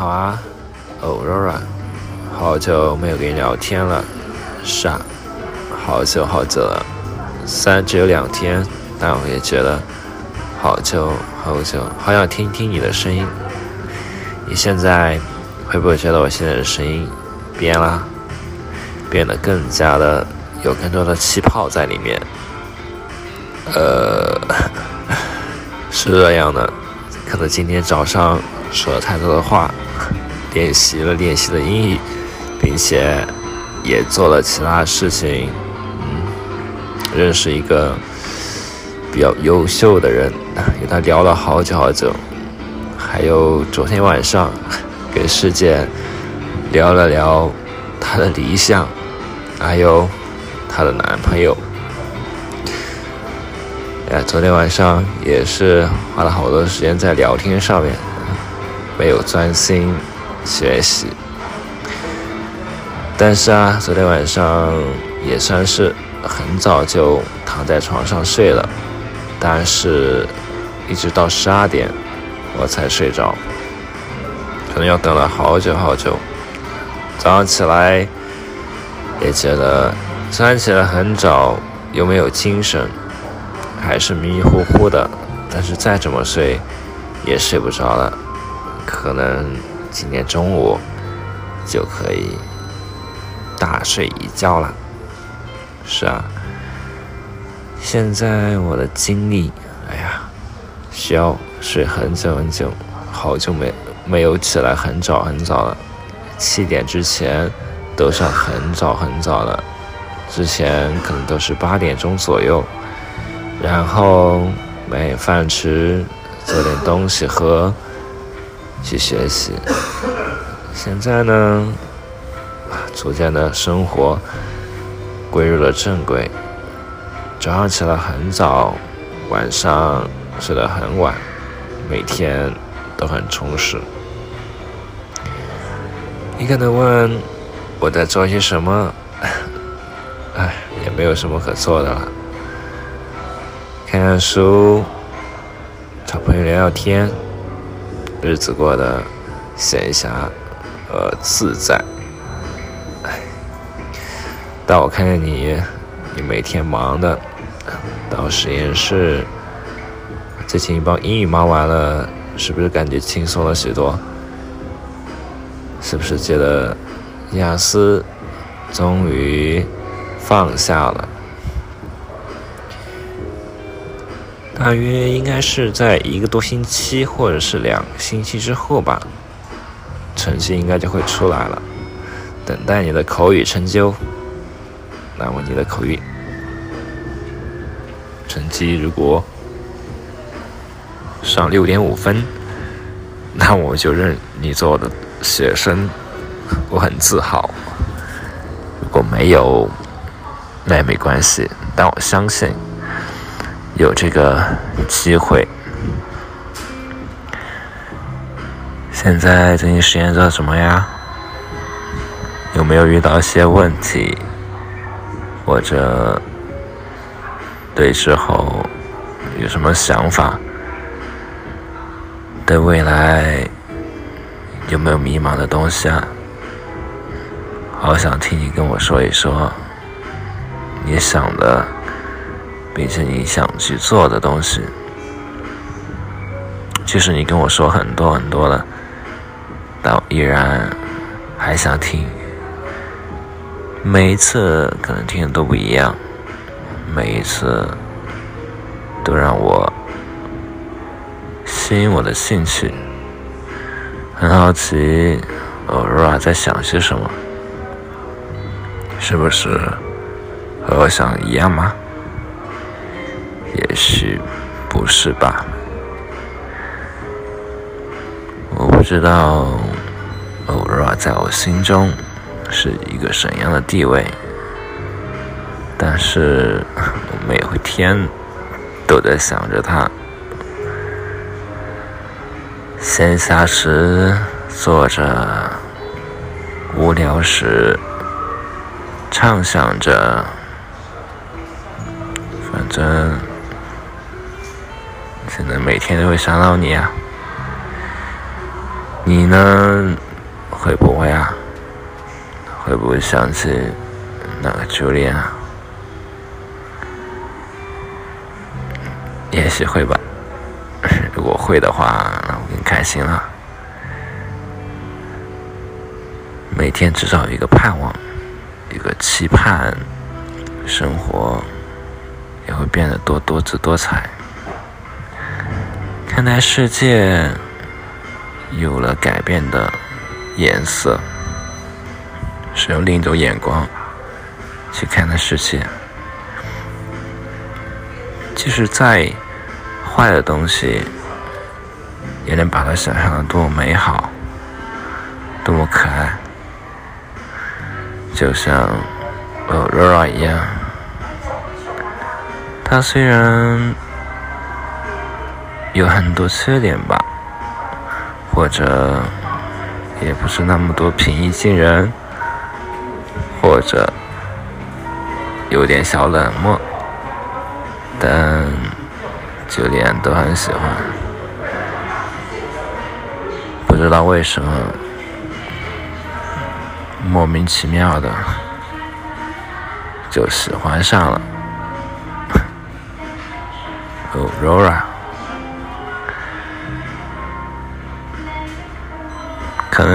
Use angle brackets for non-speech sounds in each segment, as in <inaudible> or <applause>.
好啊，欧若软，好久没有跟你聊天了，是啊，好久好久了，虽然只有两天，但我也觉得好久好久，好想听听你的声音。你现在会不会觉得我现在的声音变了，变得更加的有更多的气泡在里面？呃，<laughs> 是这样的，可能今天早上。说了太多的话，练习了练习了英语，并且也做了其他事情，嗯，认识一个比较优秀的人，与他聊了好久好久，还有昨天晚上跟师姐聊了聊她的理想，还有她的男朋友，哎，昨天晚上也是花了好多时间在聊天上面。没有专心学习，但是啊，昨天晚上也算是很早就躺在床上睡了，但是一直到十二点我才睡着，可能要等了好久好久。早上起来也觉得虽然起来很早，又没有精神，还是迷迷糊糊的，但是再怎么睡也睡不着了。可能今天中午就可以大睡一觉了。是啊，现在我的精力，哎呀，需要睡很久很久，好久没没有起来很早很早了。七点之前都算很早很早了，之前可能都是八点钟左右，然后买饭吃，做点东西喝。去学习。现在呢，逐渐的生活归入了正轨。早上起来很早，晚上睡得很晚，每天都很充实。你可能问我在做些什么？<laughs> 哎，也没有什么可做的了，看看书，找朋友聊聊天。日子过得闲暇而自在，哎，但我看见你，你每天忙的到实验室，最近一帮英语忙完了，是不是感觉轻松了许多？是不是觉得雅思终于放下了？大约应该是在一个多星期或者是两星期之后吧，成绩应该就会出来了。等待你的口语成就。那么你的口语成绩如果上六点五分，那我就认你做我的学生，我很自豪。如果没有，那也没关系，但我相信。有这个机会。现在最近实验做什么呀？有没有遇到一些问题？或者对之后有什么想法？对未来有没有迷茫的东西啊？好想听你跟我说一说你想的。并且你想去做的东西，即使你跟我说很多很多了，但我依然还想听。每一次可能听的都不一样，每一次都让我吸引我的兴趣。很好奇，欧若拉在想些什么？是不是和我想的一样吗？也许不是吧，我不知道欧若在我心中是一个什么样的地位，但是我每天都在想着他。闲暇时坐着，无聊时畅想着，反正。天都会想到你啊，你呢？会不会啊？会不会想起那个初恋啊？也许会吧。如果会的话，那我更开心了。每天至少有一个盼望，一个期盼，生活也会变得多多姿多彩。看待世界有了改变的颜色，是用另一种眼光去看待世界。即使再坏的东西，也能把它想象的多么美好，多么可爱。就像呃 Rora 一样，他虽然有很多缺点吧，或者也不是那么多平易近人，或者有点小冷漠，但就连都很喜欢，不知道为什么。莫名其妙的就喜欢上了 <laughs> 哦，Rora，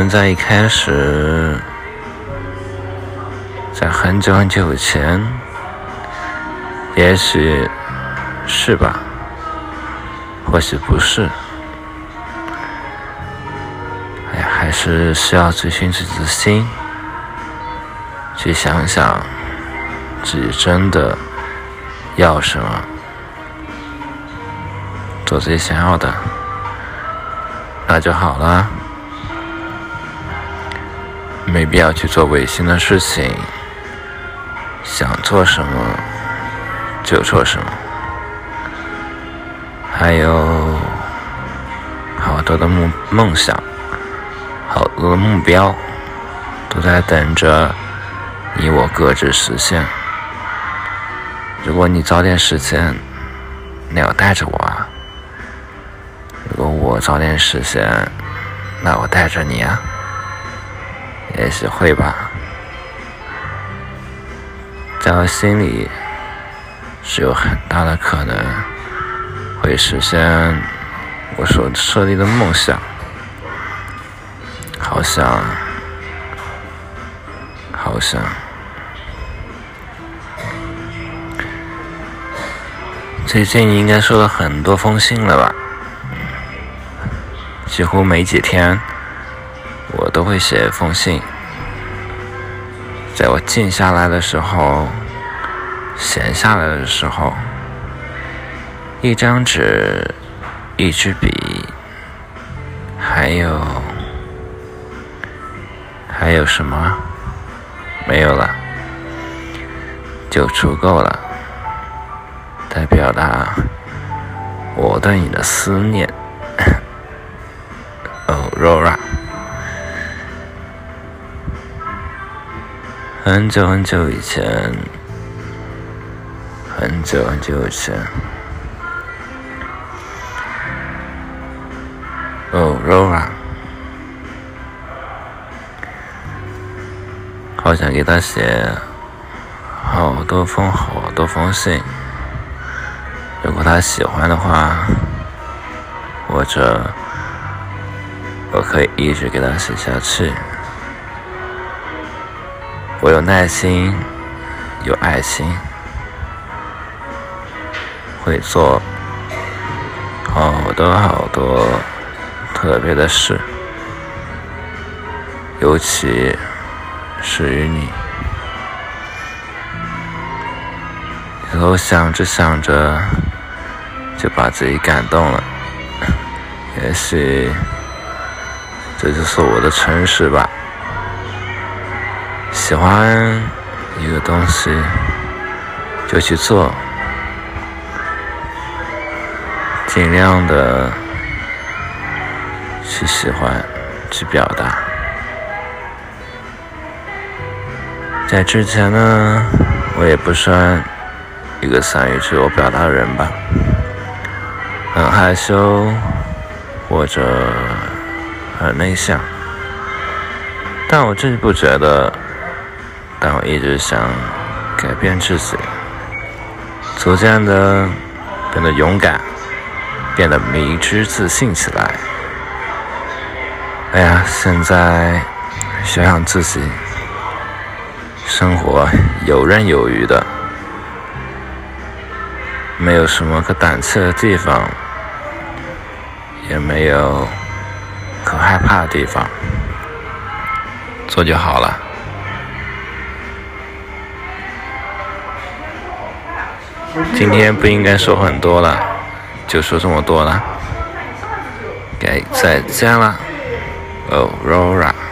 在一开始，在很久很久以前，也许是吧，或许不是，哎，还是需要追寻自己的心。去想想自己真的要什么，做自己想要的，那就好了。没必要去做违心的事情，想做什么就做什么。还有好多的梦梦想，好多的目标，都在等着。你我各自实现。如果你早点实现，那要带着我啊；如果我早点实现，那我带着你啊。也许会吧，在我心里是有很大的可能会实现我所设立的梦想。好想，好想。最近应该收到很多封信了吧？几乎没几天，我都会写一封信。在我静下来的时候，闲下来的时候，一张纸，一支笔，还有还有什么？没有了，就足够了。来表达我对你的思念，<laughs> 哦，Rora。很久很久以前，很久很久以前，哦，Rora，好想给他写好多封好多封信。如果他喜欢的话，或者我可以一直给他写下去。我有耐心，有爱心，会做好多好多特别的事，尤其是与你。以后想着想着。就把自己感动了，也许这就是我的诚实吧。喜欢一个东西就去做，尽量的去喜欢，去表达。在之前呢，我也不算一个善于自我表达的人吧。很害羞，或者很内向，但我真是不觉得。但我一直想改变自己，逐渐的变得勇敢，变得迷之自信起来。哎呀，现在想想自己，生活游刃有余的，没有什么可胆怯的地方，也没有可害怕的地方，做就好了。今天不应该说很多了，就说这么多了，该再见了，哦，Rora。